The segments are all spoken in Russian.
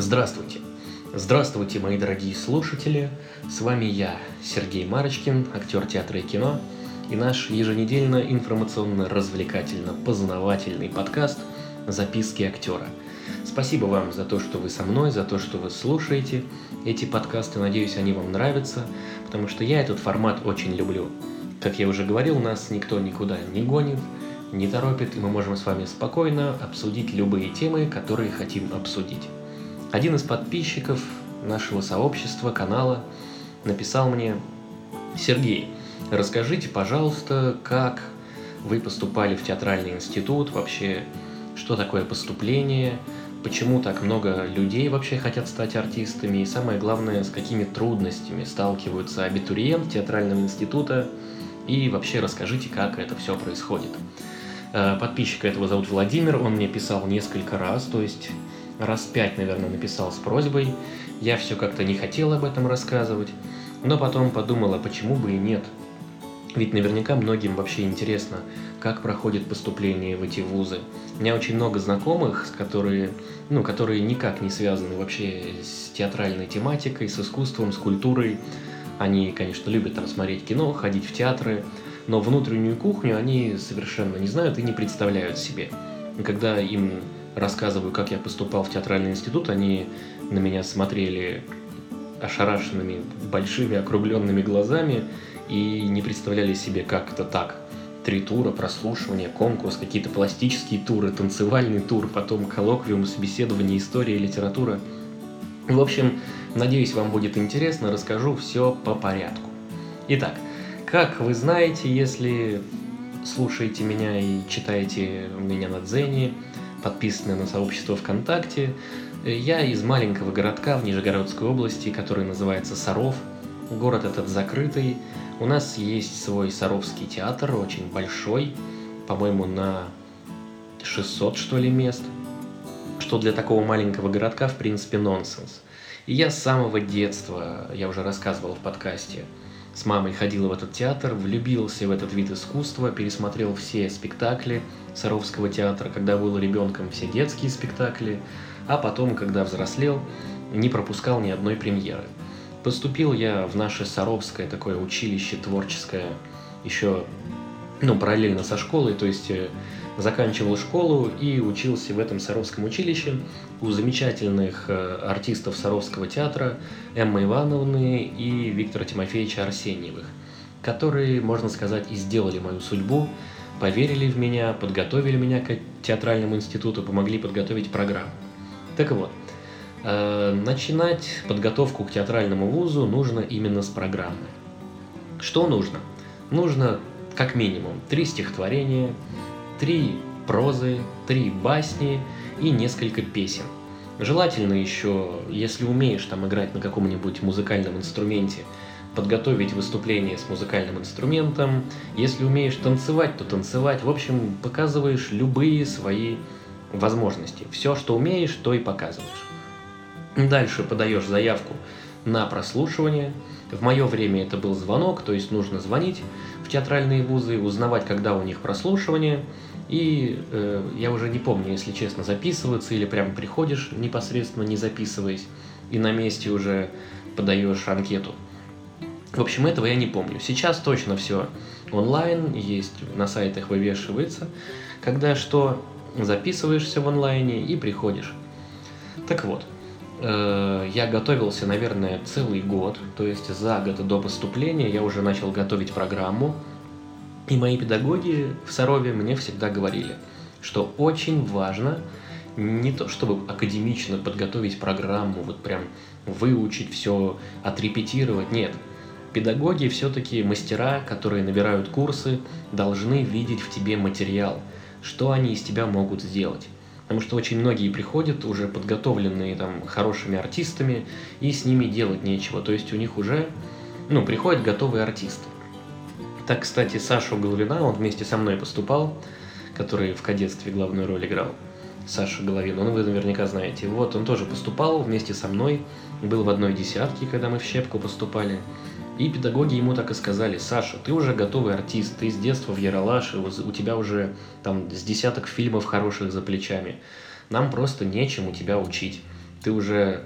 Здравствуйте! Здравствуйте, мои дорогие слушатели! С вами я, Сергей Марочкин, актер театра и кино, и наш еженедельно информационно-развлекательно-познавательный подкаст «Записки актера». Спасибо вам за то, что вы со мной, за то, что вы слушаете эти подкасты. Надеюсь, они вам нравятся, потому что я этот формат очень люблю. Как я уже говорил, нас никто никуда не гонит, не торопит, и мы можем с вами спокойно обсудить любые темы, которые хотим обсудить. Один из подписчиков нашего сообщества, канала, написал мне, Сергей, расскажите, пожалуйста, как вы поступали в театральный институт, вообще, что такое поступление, почему так много людей вообще хотят стать артистами, и самое главное, с какими трудностями сталкиваются абитуриент театрального института, и вообще расскажите, как это все происходит. Э, подписчика этого зовут Владимир, он мне писал несколько раз, то есть раз пять, наверное, написал с просьбой. Я все как-то не хотел об этом рассказывать, но потом подумала, почему бы и нет. Ведь наверняка многим вообще интересно, как проходит поступление в эти вузы. У меня очень много знакомых, которые, ну, которые никак не связаны вообще с театральной тематикой, с искусством, с культурой. Они, конечно, любят там смотреть кино, ходить в театры, но внутреннюю кухню они совершенно не знают и не представляют себе. Когда им рассказываю, как я поступал в театральный институт, они на меня смотрели ошарашенными, большими, округленными глазами и не представляли себе, как это так. Три тура, прослушивание, конкурс, какие-то пластические туры, танцевальный тур, потом коллоквиум, собеседование, история, литература. В общем, надеюсь, вам будет интересно, расскажу все по порядку. Итак, как вы знаете, если слушаете меня и читаете меня на Дзене, подписаны на сообщество ВКонтакте. Я из маленького городка в Нижегородской области, который называется Саров. Город этот закрытый. У нас есть свой Саровский театр, очень большой, по-моему, на 600, что ли, мест. Что для такого маленького городка, в принципе, нонсенс. И я с самого детства, я уже рассказывал в подкасте, с мамой ходил в этот театр, влюбился в этот вид искусства, пересмотрел все спектакли Саровского театра, когда был ребенком, все детские спектакли, а потом, когда взрослел, не пропускал ни одной премьеры. Поступил я в наше Саровское такое училище творческое еще ну, параллельно со школой, то есть э, заканчивал школу и учился в этом Саровском училище у замечательных э, артистов Саровского театра Эммы Ивановны и Виктора Тимофеевича Арсеньевых, которые, можно сказать, и сделали мою судьбу, поверили в меня, подготовили меня к театральному институту, помогли подготовить программу. Так вот, э, начинать подготовку к театральному вузу нужно именно с программы. Что нужно? Нужно как минимум три стихотворения, три прозы, три басни и несколько песен. Желательно еще, если умеешь там играть на каком-нибудь музыкальном инструменте, подготовить выступление с музыкальным инструментом. Если умеешь танцевать, то танцевать. В общем, показываешь любые свои возможности. Все, что умеешь, то и показываешь. Дальше подаешь заявку на прослушивание. В мое время это был звонок, то есть нужно звонить в театральные вузы, узнавать, когда у них прослушивание. И э, я уже не помню, если честно, записываться или прям приходишь непосредственно не записываясь, и на месте уже подаешь анкету. В общем, этого я не помню. Сейчас точно все онлайн, есть на сайтах вывешивается, когда что записываешься в онлайне и приходишь. Так вот, я готовился, наверное, целый год, то есть за год до поступления я уже начал готовить программу, и мои педагоги в Сарове мне всегда говорили, что очень важно не то, чтобы академично подготовить программу, вот прям выучить все, отрепетировать, нет. Педагоги все-таки мастера, которые набирают курсы, должны видеть в тебе материал, что они из тебя могут сделать. Потому что очень многие приходят уже подготовленные там хорошими артистами, и с ними делать нечего. То есть у них уже, ну, приходят готовые артисты. Так, кстати, Сашу Головина, он вместе со мной поступал, который в кадетстве главную роль играл. Саша Головин, он вы наверняка знаете. Вот, он тоже поступал вместе со мной, был в одной десятке, когда мы в Щепку поступали. И педагоги ему так и сказали, Саша, ты уже готовый артист, ты с детства в Яралаше, у тебя уже там с десяток фильмов хороших за плечами. Нам просто нечем у тебя учить. ты уже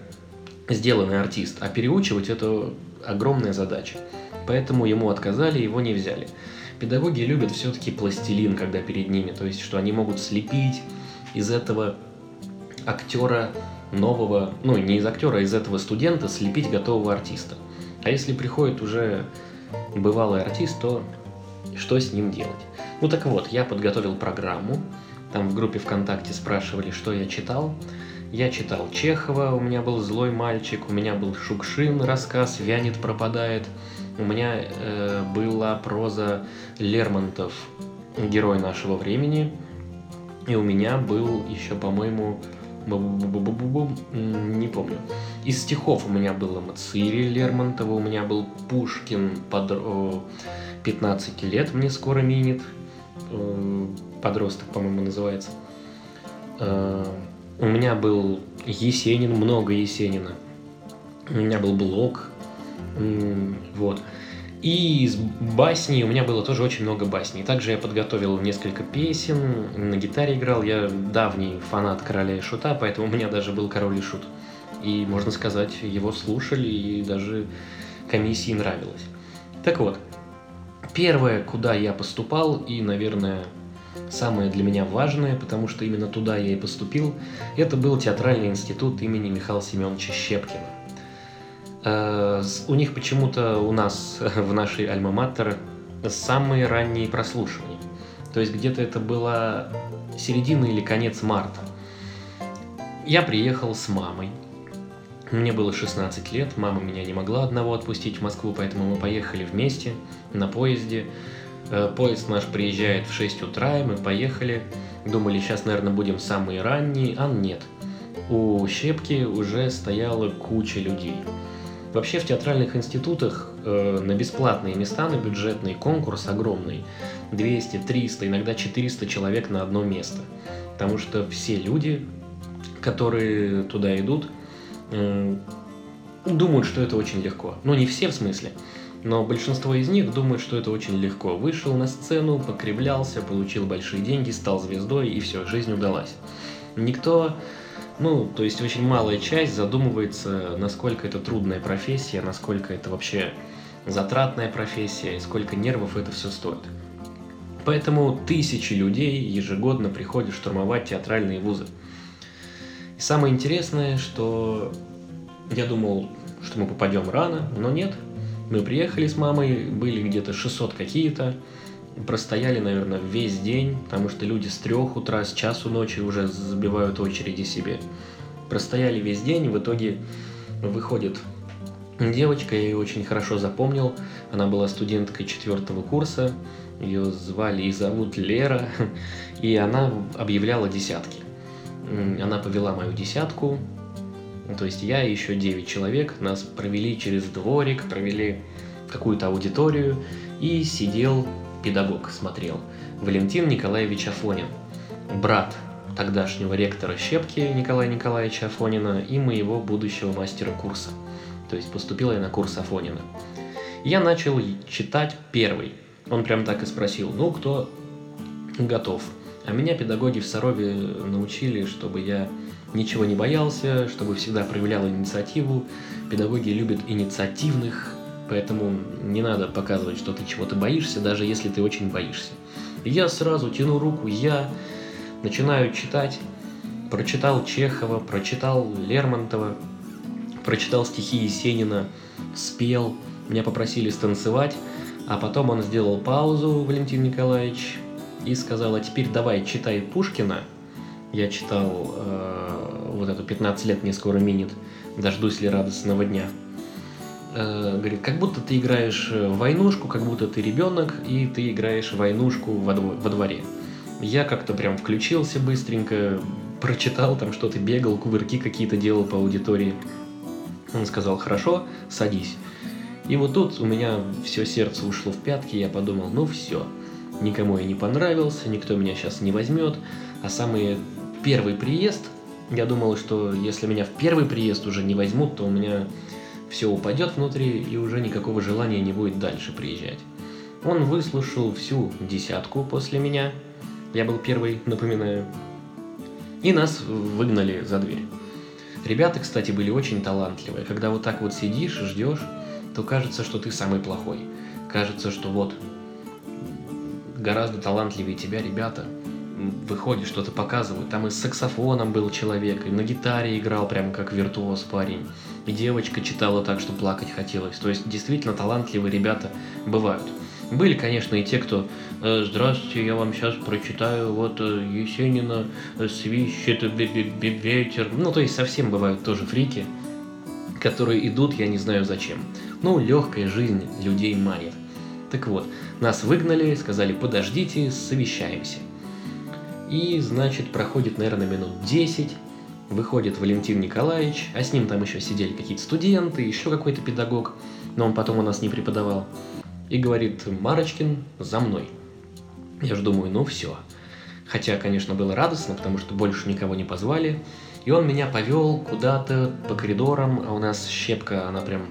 сделанный артист, а переучивать это огромная задача. Поэтому ему отказали, его не взяли. Педагоги любят все-таки пластилин, когда перед ними, то есть, что они могут слепить из этого актера нового, ну, не из актера, а из этого студента слепить готового артиста. А если приходит уже бывалый артист, то что с ним делать? Ну так вот, я подготовил программу, там в группе ВКонтакте спрашивали, что я читал. Я читал Чехова, у меня был «Злой мальчик», у меня был Шукшин, рассказ «Вянет, пропадает», у меня э, была проза Лермонтов «Герой нашего времени», и у меня был еще, по-моему, не помню. Из стихов у меня было Мацири Лермонтова, у меня был Пушкин под 15 лет, мне скоро минет. Э, подросток, по-моему, называется. Э, у меня был Есенин, много Есенина. У меня был Блок. Вот. И из басней у меня было тоже очень много басней. Также я подготовил несколько песен, на гитаре играл. Я давний фанат Короля и Шута, поэтому у меня даже был Король и Шут. И, можно сказать, его слушали, и даже комиссии нравилось. Так вот, первое, куда я поступал, и, наверное, самое для меня важное, потому что именно туда я и поступил, это был театральный институт имени Михаила Семеновича Щепкина. Э, у них почему-то у нас в нашей альма-матер самые ранние прослушивания. То есть где-то это было середина или конец марта. Я приехал с мамой. Мне было 16 лет, мама меня не могла одного отпустить в Москву, поэтому мы поехали вместе на поезде. Э, поезд наш приезжает в 6 утра, и мы поехали. Думали, сейчас, наверное, будем самые ранние, а нет. У Щепки уже стояла куча людей. Вообще в театральных институтах э, на бесплатные места, на бюджетный конкурс огромный. 200, 300, иногда 400 человек на одно место. Потому что все люди, которые туда идут, думают, что это очень легко. Ну, не все в смысле, но большинство из них думают, что это очень легко. Вышел на сцену, покривлялся, получил большие деньги, стал звездой, и все, жизнь удалась. Никто ну, то есть очень малая часть задумывается, насколько это трудная профессия, насколько это вообще затратная профессия, и сколько нервов это все стоит. Поэтому тысячи людей ежегодно приходят штурмовать театральные вузы. И самое интересное, что я думал, что мы попадем рано, но нет. Мы приехали с мамой, были где-то 600 какие-то, простояли, наверное, весь день, потому что люди с трех утра, с часу ночи уже забивают очереди себе. Простояли весь день, в итоге выходит девочка, я ее очень хорошо запомнил. Она была студенткой четвертого курса, ее звали и зовут Лера, и она объявляла десятки. Она повела мою десятку, то есть я и еще 9 человек, нас провели через дворик, провели какую-то аудиторию, и сидел педагог смотрел, Валентин Николаевич Афонин, брат тогдашнего ректора Щепки Николая Николаевича Афонина и моего будущего мастера курса. То есть поступил я на курс Афонина. Я начал читать первый. Он прям так и спросил, ну кто готов? А меня педагоги в Сарове научили, чтобы я ничего не боялся, чтобы всегда проявлял инициативу. Педагоги любят инициативных поэтому не надо показывать, что ты чего-то боишься, даже если ты очень боишься. я сразу тяну руку, я начинаю читать, прочитал Чехова, прочитал Лермонтова, прочитал стихи Есенина, спел, меня попросили станцевать, а потом он сделал паузу, Валентин Николаевич, и сказал, а теперь давай читай Пушкина. Я читал э, вот эту «15 лет мне скоро минит», «Дождусь ли радостного дня». Э, говорит, как будто ты играешь в войнушку, как будто ты ребенок, и ты играешь в войнушку во, дво- во дворе. Я как-то прям включился быстренько, прочитал там что-то, бегал, кувырки какие-то делал по аудитории. Он сказал, хорошо, садись. И вот тут у меня все сердце ушло в пятки, я подумал, ну все, никому я не понравился, никто меня сейчас не возьмет. А самый первый приезд, я думал, что если меня в первый приезд уже не возьмут, то у меня все упадет внутри и уже никакого желания не будет дальше приезжать. Он выслушал всю десятку после меня, я был первый, напоминаю, и нас выгнали за дверь. Ребята, кстати, были очень талантливые. Когда вот так вот сидишь ждешь, то кажется, что ты самый плохой. Кажется, что вот гораздо талантливее тебя ребята выходят, что-то показывают. Там и с саксофоном был человек, и на гитаре играл прям как виртуоз парень. И девочка читала так, что плакать хотелось. То есть действительно талантливые ребята бывают. Были, конечно, и те, кто «Э, «Здравствуйте, я вам сейчас прочитаю вот э, Есенина э, «Свищет ветер». Ну, то есть совсем бывают тоже фрики, которые идут, я не знаю зачем. Ну, легкая жизнь людей манит. Так вот, нас выгнали, сказали «подождите, совещаемся». И, значит, проходит, наверное, минут 10, выходит Валентин Николаевич, а с ним там еще сидели какие-то студенты, еще какой-то педагог, но он потом у нас не преподавал и говорит «Марочкин, за мной». Я же думаю, ну все. Хотя, конечно, было радостно, потому что больше никого не позвали. И он меня повел куда-то по коридорам, а у нас щепка, она прям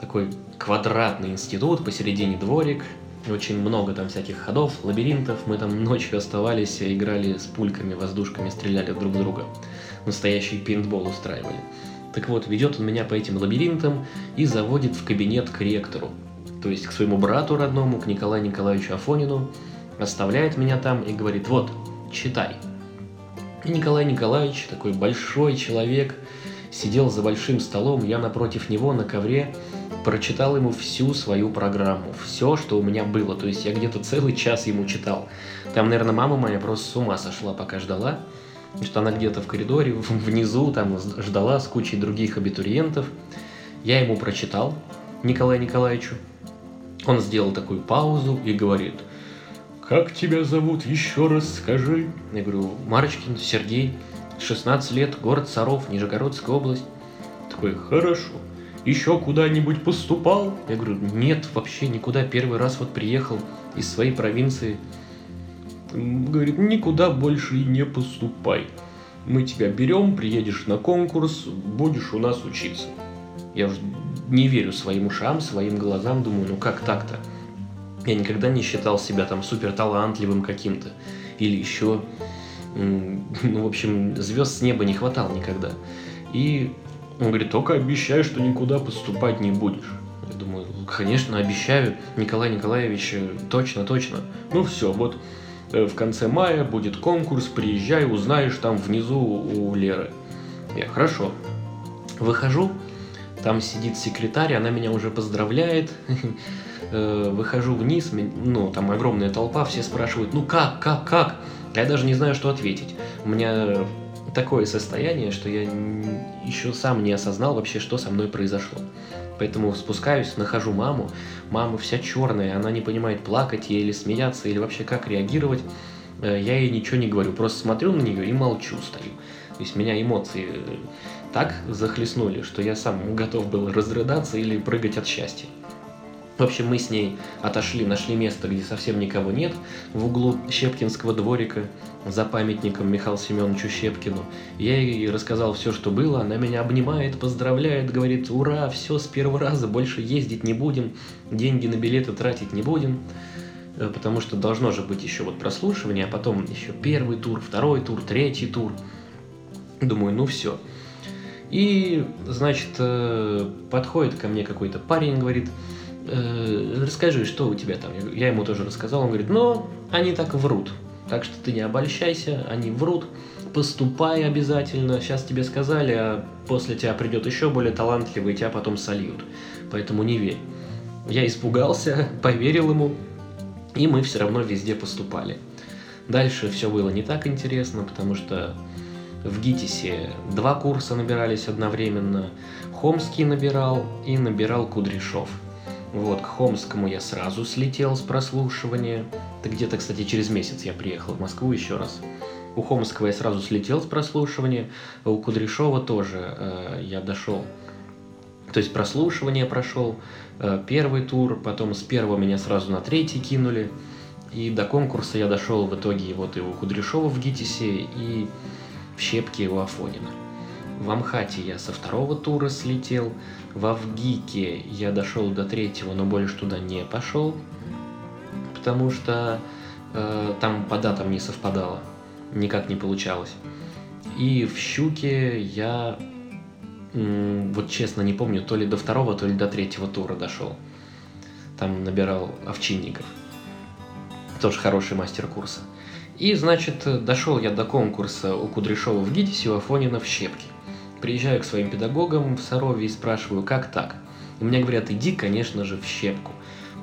такой квадратный институт, посередине дворик, очень много там всяких ходов, лабиринтов. Мы там ночью оставались, играли с пульками, воздушками, стреляли друг в друга. Настоящий пейнтбол устраивали. Так вот, ведет он меня по этим лабиринтам и заводит в кабинет к ректору то есть к своему брату родному, к Николаю Николаевичу Афонину, оставляет меня там и говорит, вот, читай. И Николай Николаевич, такой большой человек, сидел за большим столом, я напротив него на ковре, прочитал ему всю свою программу, все, что у меня было, то есть я где-то целый час ему читал. Там, наверное, мама моя просто с ума сошла, пока ждала, что она где-то в коридоре, внизу, там ждала с кучей других абитуриентов. Я ему прочитал, Николаю Николаевичу, он сделал такую паузу и говорит, «Как тебя зовут? Еще раз скажи». Я говорю, Марочкин Сергей, 16 лет, город Саров, Нижегородская область. Такой, хорошо. Еще куда-нибудь поступал? Я говорю, нет, вообще никуда. Первый раз вот приехал из своей провинции. Говорит, никуда больше и не поступай. Мы тебя берем, приедешь на конкурс, будешь у нас учиться. Я уже не верю своим ушам, своим глазам, думаю, ну как так-то? Я никогда не считал себя там супер талантливым каким-то или еще, ну, в общем, звезд с неба не хватало никогда. И он говорит, только обещаю, что никуда поступать не будешь. Я думаю, конечно, обещаю, Николай Николаевич, точно, точно. Ну все, вот э, в конце мая будет конкурс, приезжай, узнаешь там внизу у Леры. Я, хорошо. Выхожу, там сидит секретарь, она меня уже поздравляет. Э, выхожу вниз, ну, там огромная толпа, все спрашивают, ну как, как, как? Я даже не знаю, что ответить. У меня такое состояние, что я еще сам не осознал вообще, что со мной произошло. Поэтому спускаюсь, нахожу маму. Мама вся черная, она не понимает, плакать ей или смеяться, или вообще как реагировать. Э, я ей ничего не говорю, просто смотрю на нее и молчу, стою. То есть меня эмоции э, так захлестнули, что я сам готов был разрыдаться или прыгать от счастья. В общем, мы с ней отошли, нашли место, где совсем никого нет, в углу Щепкинского дворика, за памятником Михаилу Семеновичу Щепкину. Я ей рассказал все, что было, она меня обнимает, поздравляет, говорит, ура, все с первого раза, больше ездить не будем, деньги на билеты тратить не будем, э, потому что должно же быть еще вот прослушивание, а потом еще первый тур, второй тур, третий тур. Думаю, ну все. И, значит, э, подходит ко мне какой-то парень, говорит, э, расскажи, что у тебя там. Я ему тоже рассказал, он говорит, ну, они так врут. Так что ты не обольщайся, они врут, поступай обязательно. Сейчас тебе сказали, а после тебя придет еще более талантливый, тебя потом сольют. Поэтому не верь. Я испугался, поверил ему, и мы все равно везде поступали. Дальше все было не так интересно, потому что в ГИТИСе два курса набирались одновременно. Хомский набирал и набирал Кудряшов. Вот, к Хомскому я сразу слетел с прослушивания. Это где-то, кстати, через месяц я приехал в Москву еще раз. У Хомского я сразу слетел с прослушивания, у Кудряшова тоже э, я дошел. То есть прослушивание прошел, э, первый тур, потом с первого меня сразу на третий кинули. И до конкурса я дошел в итоге вот и у Кудряшова в ГИТИСе, и в Щепке у Афонина. В Амхате я со второго тура слетел, в Авгике я дошел до третьего, но больше туда не пошел, потому что э, там по датам не совпадало, никак не получалось. И в Щуке я вот честно не помню, то ли до второго, то ли до третьего тура дошел. Там набирал овчинников. Тоже хороший мастер курса. И, значит, дошел я до конкурса у Кудряшова в ГИТИСе, у Афонина в Щепке. Приезжаю к своим педагогам в Сарове и спрашиваю, как так? И мне говорят, иди, конечно же, в Щепку.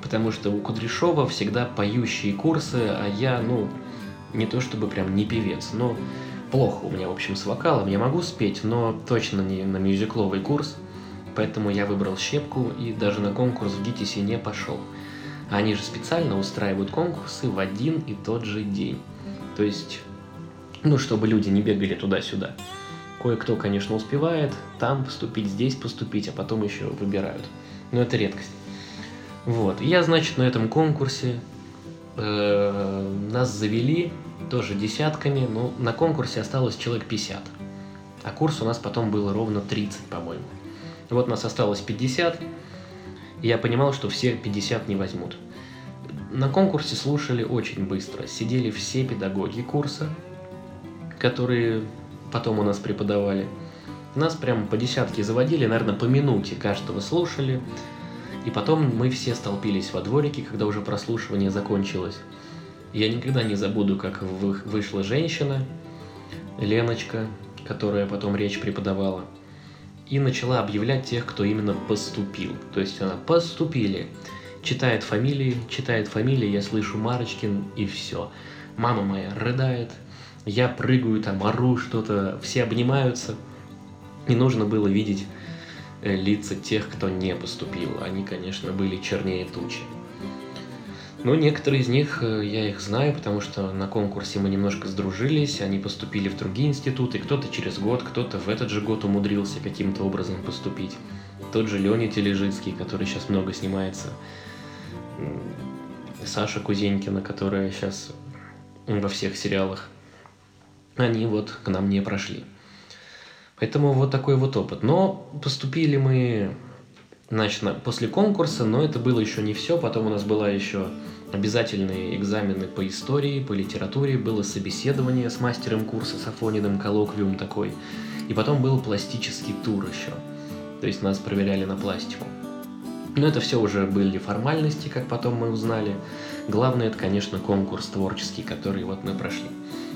Потому что у Кудряшова всегда поющие курсы, а я, ну, не то чтобы прям не певец, но плохо у меня, в общем, с вокалом. Я могу спеть, но точно не на мюзикловый курс. Поэтому я выбрал щепку и даже на конкурс в ГИТИСе не пошел. Они же специально устраивают конкурсы в один и тот же день. То есть, ну, чтобы люди не бегали туда-сюда. Кое-кто, конечно, успевает там поступить, здесь поступить, а потом еще выбирают. Но это редкость. Вот. Я, значит, на этом конкурсе э, нас завели тоже десятками, но на конкурсе осталось человек 50. А курс у нас потом был ровно 30, по-моему. Вот нас осталось 50, и я понимал, что все 50 не возьмут. На конкурсе слушали очень быстро. Сидели все педагоги курса, которые потом у нас преподавали. Нас прям по десятке заводили, наверное, по минуте каждого слушали. И потом мы все столпились во дворике, когда уже прослушивание закончилось. Я никогда не забуду, как вышла женщина, Леночка, которая потом речь преподавала, и начала объявлять тех, кто именно поступил. То есть она «поступили», читает фамилии, читает фамилии, я слышу Марочкин, и все. Мама моя рыдает, я прыгаю там, ору что-то, все обнимаются. Не нужно было видеть э, лица тех, кто не поступил. Они, конечно, были чернее тучи. Но некоторые из них, э, я их знаю, потому что на конкурсе мы немножко сдружились, они поступили в другие институты, кто-то через год, кто-то в этот же год умудрился каким-то образом поступить. Тот же Леня Тележицкий, который сейчас много снимается, Саша Кузенькина, которая сейчас во всех сериалах, они вот к нам не прошли. Поэтому вот такой вот опыт. Но поступили мы значит, после конкурса, но это было еще не все. Потом у нас была еще обязательные экзамены по истории, по литературе, было собеседование с мастером курса, с Афониным, коллоквиум такой. И потом был пластический тур еще. То есть нас проверяли на пластику. Но это все уже были формальности, как потом мы узнали. Главное, это, конечно, конкурс творческий, который вот мы прошли.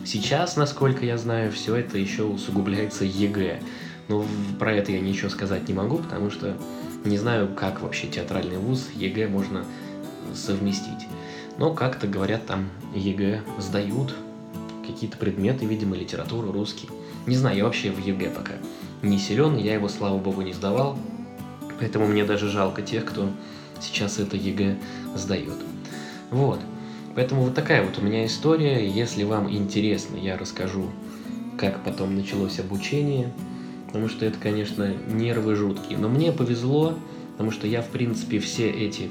Сейчас, насколько я знаю, все это еще усугубляется ЕГЭ. Но про это я ничего сказать не могу, потому что не знаю, как вообще театральный вуз ЕГЭ можно совместить. Но как-то говорят, там ЕГЭ сдают какие-то предметы, видимо, литературу, русский. Не знаю, я вообще в ЕГЭ пока не силен, я его, слава богу, не сдавал. Поэтому мне даже жалко тех, кто сейчас это ЕГЭ сдает. Вот. Поэтому вот такая вот у меня история. Если вам интересно, я расскажу, как потом началось обучение потому что это, конечно, нервы жуткие. Но мне повезло, потому что я, в принципе, все эти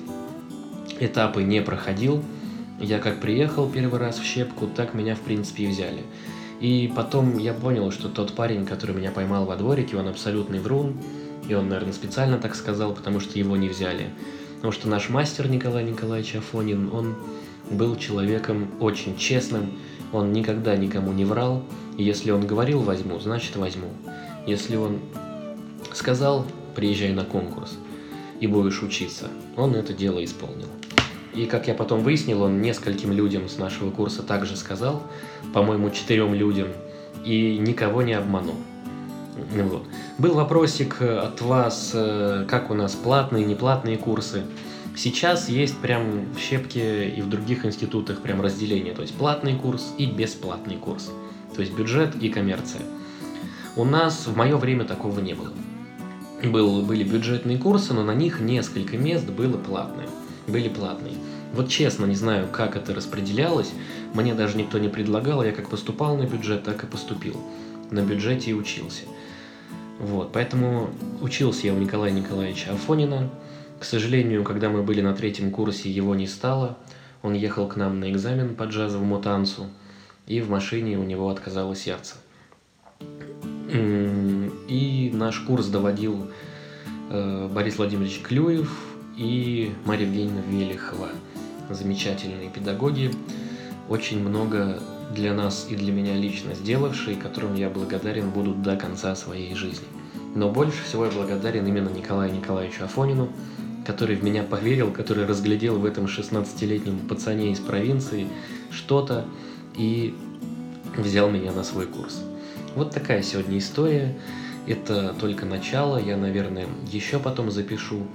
этапы не проходил. Я как приехал первый раз в Щепку, так меня, в принципе, и взяли. И потом я понял, что тот парень, который меня поймал во дворике, он абсолютный врун. И он, наверное, специально так сказал, потому что его не взяли. Потому что наш мастер Николай Николаевич Афонин, он был человеком очень честным, он никогда никому не врал. И если он говорил «возьму», значит «возьму». Если он сказал, приезжай на конкурс и будешь учиться, он это дело исполнил. И как я потом выяснил, он нескольким людям с нашего курса также сказал, по-моему, четырем людям, и никого не обманул. Вот. Был вопросик от вас, э, как у нас платные, неплатные курсы. Сейчас есть прям в Щепке и в других институтах прям разделение, то есть платный курс и бесплатный курс, то есть бюджет и коммерция. У нас в мое время такого не было. Был, были бюджетные курсы, но на них несколько мест было платные. Были платные. Вот честно, не знаю, как это распределялось. Мне даже никто не предлагал. Я как поступал на бюджет, так и поступил. На бюджете и учился. Вот, поэтому учился я у Николая Николаевича Афонина. К сожалению, когда мы были на третьем курсе, его не стало. Он ехал к нам на экзамен по джазовому танцу, и в машине у него отказало сердце. И наш курс доводил э, Борис Владимирович Клюев и Мария Евгеньевна Велихова. Замечательные педагоги, очень много для нас и для меня лично сделавшие, которым я благодарен буду до конца своей жизни. Но больше всего я благодарен именно Николаю Николаевичу Афонину, который в меня поверил, который разглядел в этом 16-летнем пацане из провинции что-то и взял меня на свой курс. Вот такая сегодня история. Это только начало. Я, наверное, еще потом запишу.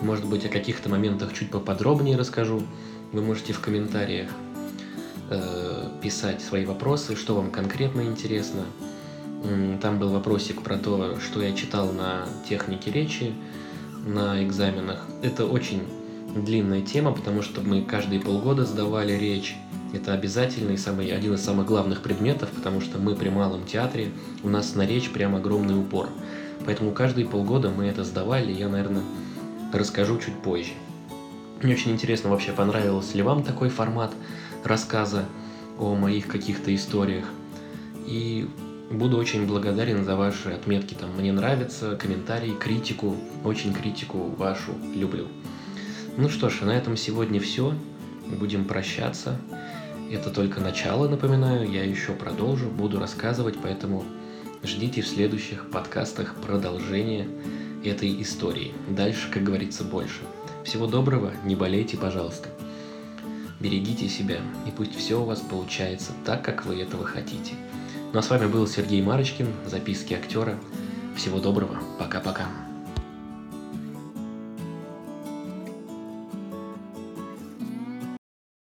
Может быть, о каких-то моментах чуть поподробнее расскажу. Вы можете в комментариях э, писать свои вопросы, что вам конкретно интересно. Там был вопросик про то, что я читал на технике речи на экзаменах. Это очень длинная тема, потому что мы каждые полгода сдавали речь. Это обязательный, самый, один из самых главных предметов, потому что мы при малом театре, у нас на речь прям огромный упор. Поэтому каждые полгода мы это сдавали, я, наверное, расскажу чуть позже. Мне очень интересно вообще, понравился ли вам такой формат рассказа о моих каких-то историях. И буду очень благодарен за ваши отметки. Там мне нравится, комментарии, критику. Очень критику вашу люблю. Ну что ж, на этом сегодня все. Будем прощаться. Это только начало, напоминаю. Я еще продолжу, буду рассказывать, поэтому ждите в следующих подкастах продолжение этой истории. Дальше, как говорится, больше. Всего доброго, не болейте, пожалуйста. Берегите себя, и пусть все у вас получается так, как вы этого хотите. Ну а с вами был Сергей Марочкин, записки актера. Всего доброго, пока-пока.